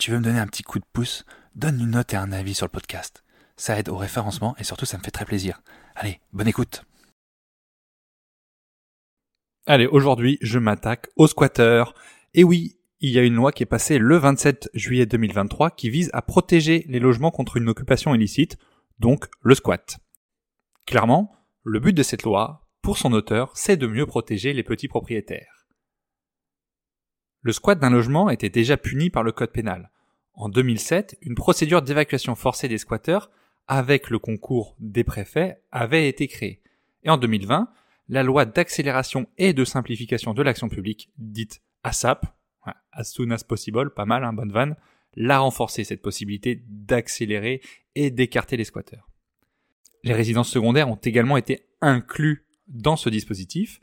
Tu veux me donner un petit coup de pouce, donne une note et un avis sur le podcast. Ça aide au référencement et surtout ça me fait très plaisir. Allez, bonne écoute. Allez, aujourd'hui, je m'attaque aux squatteurs. Et oui, il y a une loi qui est passée le 27 juillet 2023 qui vise à protéger les logements contre une occupation illicite, donc le squat. Clairement, le but de cette loi, pour son auteur, c'est de mieux protéger les petits propriétaires. Le squat d'un logement était déjà puni par le code pénal. En 2007, une procédure d'évacuation forcée des squatteurs, avec le concours des préfets, avait été créée. Et en 2020, la loi d'accélération et de simplification de l'action publique, dite ASAP, as soon as possible, pas mal, hein, bonne vanne, l'a renforcé cette possibilité d'accélérer et d'écarter les squatteurs. Les résidences secondaires ont également été inclus dans ce dispositif,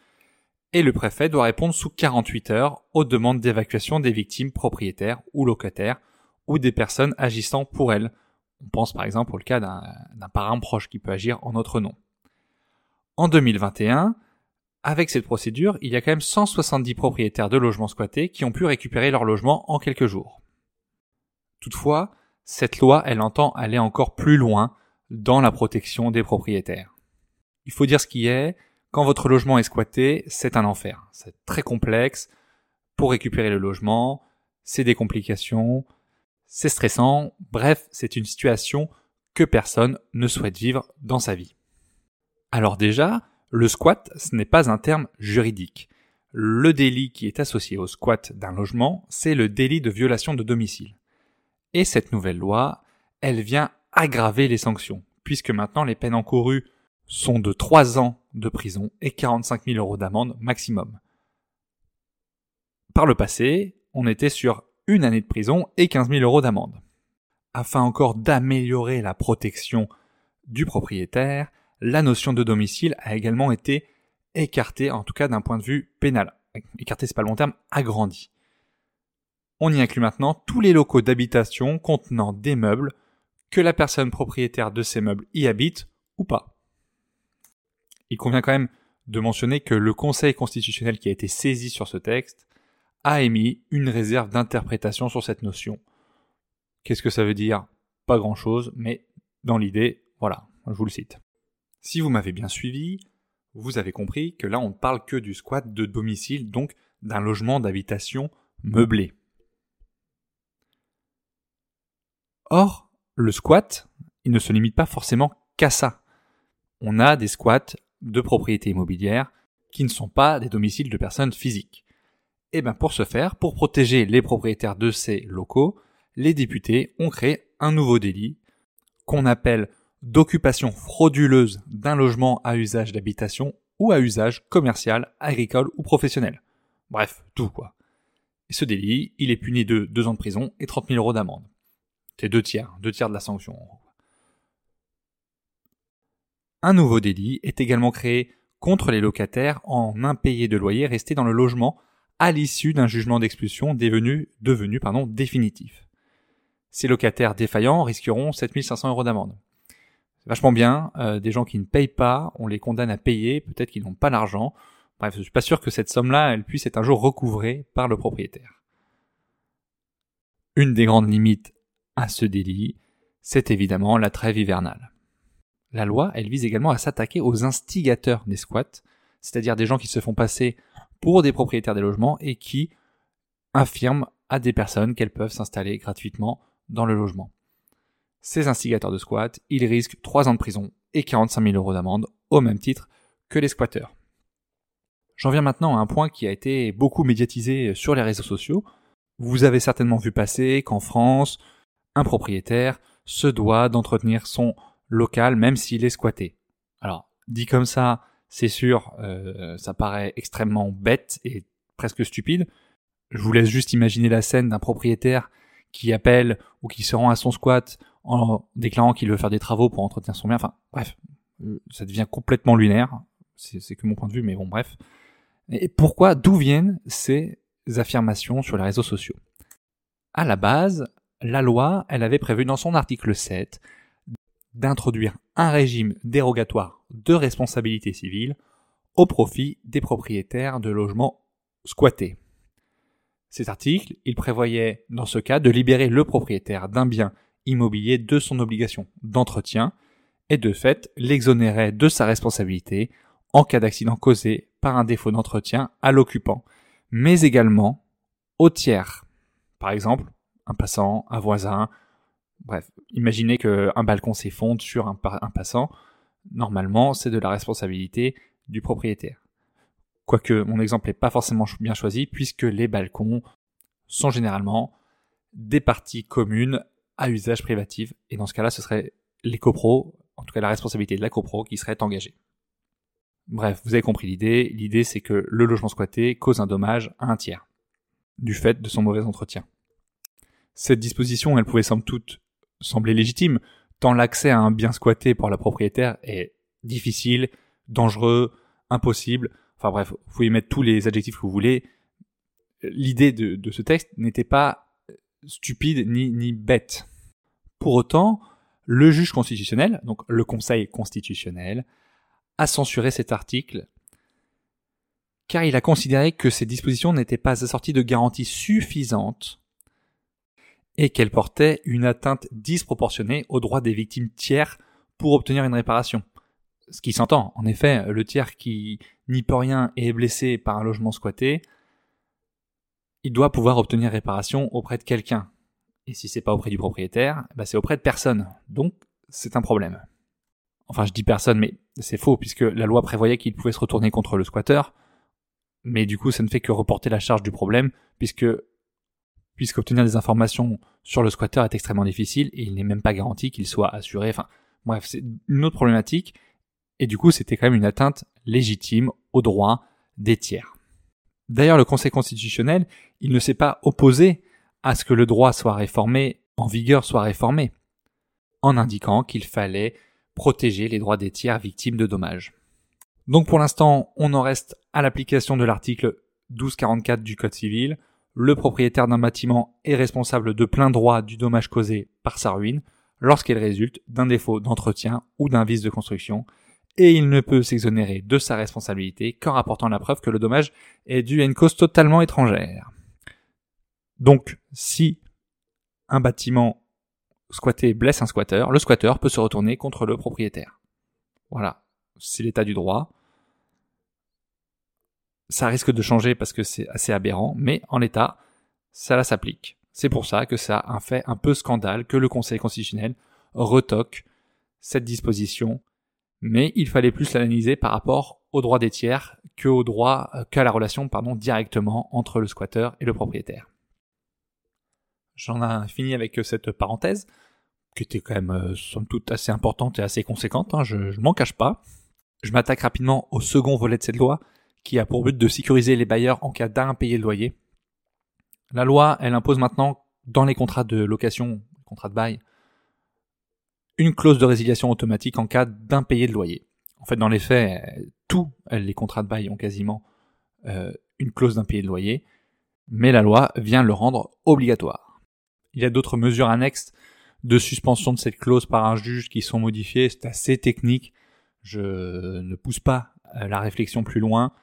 et le préfet doit répondre sous 48 heures aux demandes d'évacuation des victimes propriétaires ou locataires ou des personnes agissant pour elles. On pense par exemple au cas d'un parent proche qui peut agir en notre nom. En 2021, avec cette procédure, il y a quand même 170 propriétaires de logements squattés qui ont pu récupérer leur logement en quelques jours. Toutefois, cette loi, elle entend aller encore plus loin dans la protection des propriétaires. Il faut dire ce qui est, quand votre logement est squatté, c'est un enfer. C'est très complexe. Pour récupérer le logement, c'est des complications, c'est stressant, bref, c'est une situation que personne ne souhaite vivre dans sa vie. Alors déjà, le squat, ce n'est pas un terme juridique. Le délit qui est associé au squat d'un logement, c'est le délit de violation de domicile. Et cette nouvelle loi, elle vient aggraver les sanctions, puisque maintenant les peines encourues sont de 3 ans de prison et 45 000 euros d'amende maximum. Par le passé, on était sur une année de prison et 15 000 euros d'amende. Afin encore d'améliorer la protection du propriétaire, la notion de domicile a également été écartée, en tout cas d'un point de vue pénal. Écartée, c'est pas le bon terme, agrandie. On y inclut maintenant tous les locaux d'habitation contenant des meubles, que la personne propriétaire de ces meubles y habite ou pas. Il convient quand même de mentionner que le Conseil constitutionnel qui a été saisi sur ce texte a émis une réserve d'interprétation sur cette notion. Qu'est-ce que ça veut dire? Pas grand-chose, mais dans l'idée, voilà, je vous le cite. Si vous m'avez bien suivi, vous avez compris que là on ne parle que du squat de domicile, donc d'un logement d'habitation meublé. Or, le squat, il ne se limite pas forcément qu'à ça. On a des squats de propriétés immobilières qui ne sont pas des domiciles de personnes physiques. Et eh bien pour ce faire, pour protéger les propriétaires de ces locaux, les députés ont créé un nouveau délit qu'on appelle d'occupation frauduleuse d'un logement à usage d'habitation ou à usage commercial, agricole ou professionnel. Bref, tout quoi. Et ce délit, il est puni de deux ans de prison et 30 000 euros d'amende. C'est deux tiers, deux tiers de la sanction. Un nouveau délit est également créé contre les locataires en impayés de loyer restés dans le logement à l'issue d'un jugement d'expulsion devenu, devenu pardon, définitif. Ces locataires défaillants risqueront 7500 euros d'amende vachement bien. Euh, des gens qui ne payent pas, on les condamne à payer, peut-être qu'ils n'ont pas l'argent. Bref, je suis pas sûr que cette somme-là, puisse être un jour recouvrée par le propriétaire. Une des grandes limites à ce délit, c'est évidemment la trêve hivernale. La loi, elle vise également à s'attaquer aux instigateurs des squats, c'est-à-dire des gens qui se font passer pour des propriétaires des logements et qui affirment à des personnes qu'elles peuvent s'installer gratuitement dans le logement. Ces instigateurs de squat, ils risquent 3 ans de prison et 45 000 euros d'amende, au même titre que les squatteurs. J'en viens maintenant à un point qui a été beaucoup médiatisé sur les réseaux sociaux. Vous avez certainement vu passer qu'en France, un propriétaire se doit d'entretenir son local même s'il est squatté. Alors, dit comme ça, c'est sûr, euh, ça paraît extrêmement bête et presque stupide. Je vous laisse juste imaginer la scène d'un propriétaire qui appelle ou qui se rend à son squat en déclarant qu'il veut faire des travaux pour entretenir son bien. Enfin, bref, euh, ça devient complètement lunaire. C'est que mon point de vue, mais bon, bref. Et pourquoi, d'où viennent ces affirmations sur les réseaux sociaux? À la base, la loi, elle avait prévu dans son article 7 d'introduire un régime dérogatoire de responsabilité civile au profit des propriétaires de logements squattés. Cet article, il prévoyait dans ce cas de libérer le propriétaire d'un bien immobilier de son obligation d'entretien et de fait l'exonérait de sa responsabilité en cas d'accident causé par un défaut d'entretien à l'occupant, mais également au tiers. Par exemple, un passant, un voisin, bref, imaginez qu'un balcon s'effondre sur un, passant, normalement c'est de la responsabilité du propriétaire. Quoique mon exemple n'est pas forcément bien choisi puisque les balcons sont généralement des parties communes à usage privatif et dans ce cas-là ce serait les copros, en tout cas la responsabilité de la copro qui serait engagée. Bref, vous avez compris l'idée. L'idée c'est que le logement squatté cause un dommage à un tiers du fait de son mauvais entretien. Cette disposition, elle pouvait somme toute sembler légitime, tant l'accès à un bien squatté pour la propriétaire est difficile, dangereux, impossible, Enfin bref, vous pouvez mettre tous les adjectifs que vous voulez. L'idée de, ce texte n'était pas stupide ni, ni bête. Pour autant, le juge constitutionnel, donc le Conseil constitutionnel, a censuré cet article car il a considéré que ces dispositions n'étaient pas assorties de garanties suffisantes et qu'elles portaient une atteinte disproportionnée aux droits des victimes tiers pour obtenir une réparation ce qui s'entend. En effet, le tiers qui n'y peut rien et est blessé par un logement squatté, il doit pouvoir obtenir réparation auprès de quelqu'un. Et si c'est pas auprès du propriétaire, bah c'est auprès de personne. Donc, c'est un problème. Enfin, je dis personne, mais c'est faux, puisque la loi prévoyait qu'il pouvait se retourner contre le squatteur. Mais du coup, ça ne fait que reporter la charge du problème, puisque puisqu'obtenir des informations sur le squatteur est extrêmement difficile et il n'est même pas garanti qu'il soit assuré. Enfin, bref, c'est une autre problématique. Et du coup, c'était quand même une atteinte légitime aux droits des tiers. D'ailleurs, le Conseil constitutionnel, il ne s'est pas opposé à ce que le droit soit réformé, en vigueur soit réformé, en indiquant qu'il fallait protéger les droits des tiers victimes de dommages. Donc pour l'instant, on en reste à l'application de l'article 1244 du Code civil. Le propriétaire d'un bâtiment est responsable de plein droit du dommage causé par sa ruine lorsqu'elle résulte d'un défaut d'entretien ou d'un vice de construction et il ne peut s'exonérer de sa responsabilité qu'en rapportant la preuve que le dommage est dû à une cause totalement étrangère. Donc, si un bâtiment squatté blesse un squatteur, le squatteur peut se retourner contre le propriétaire. Voilà, c'est l'état du droit. Ça risque de changer parce que c'est assez aberrant, mais en l'état, ça s'applique. C'est pour ça que ça a un fait un peu scandale que le Conseil constitutionnel retoque cette disposition mais il fallait plus l'analyser par rapport au droit des tiers que au droit euh, qu'à la relation pardon directement entre le squatteur et le propriétaire. J'en ai fini avec cette parenthèse qui était quand même euh, somme toute assez importante et assez conséquente, hein, je, je m'en cache pas. Je m'attaque rapidement au second volet de cette loi qui a pour but de sécuriser les bailleurs en cas d'impayé de loyer. La loi, elle impose maintenant dans les contrats de location, contrats de bail, une clause de résiliation automatique en cas d'impayé de loyer. En fait, dans les faits, tous les contrats de bail ont quasiment euh, une clause d'impayé de loyer, mais la loi vient le rendre obligatoire. Il y a d'autres mesures annexes de suspension de cette clause par un juge qui sont modifiées, c'est assez technique, je ne pousse pas euh, la réflexion plus loin.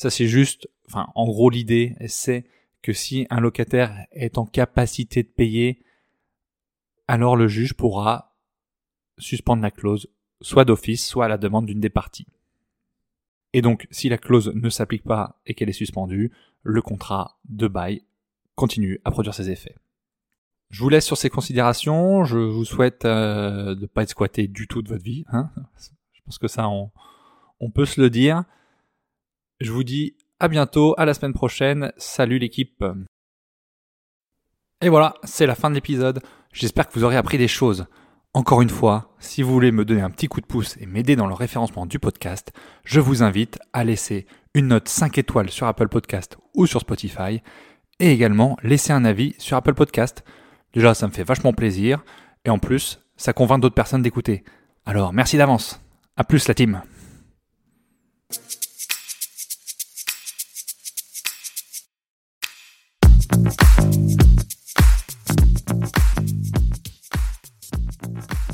Ça c'est juste, enfin en gros l'idée c'est que si un locataire est en capacité de payer, alors le juge pourra suspendre la clause, soit d'office, soit à la demande d'une des parties. Et donc, si la clause ne s'applique pas et qu'elle est suspendue, le contrat de bail continue à produire ses effets. Je vous laisse sur ces considérations. Je vous souhaite euh, de ne pas être squatté du tout de votre vie. Hein Je pense que ça, on, on peut se le dire. Je vous dis à bientôt, à la semaine prochaine. Salut l'équipe. Et voilà, c'est la fin de l'épisode. J'espère que vous aurez appris des choses. Encore une fois, si vous voulez me donner un petit coup de pouce et m'aider dans le référencement du podcast, je vous invite à laisser une note 5 étoiles sur Apple Podcast ou sur Spotify et également laisser un avis sur Apple Podcast. Déjà, ça me fait vachement plaisir et en plus, ça convainc d'autres personnes d'écouter. Alors, merci d'avance. À plus la team.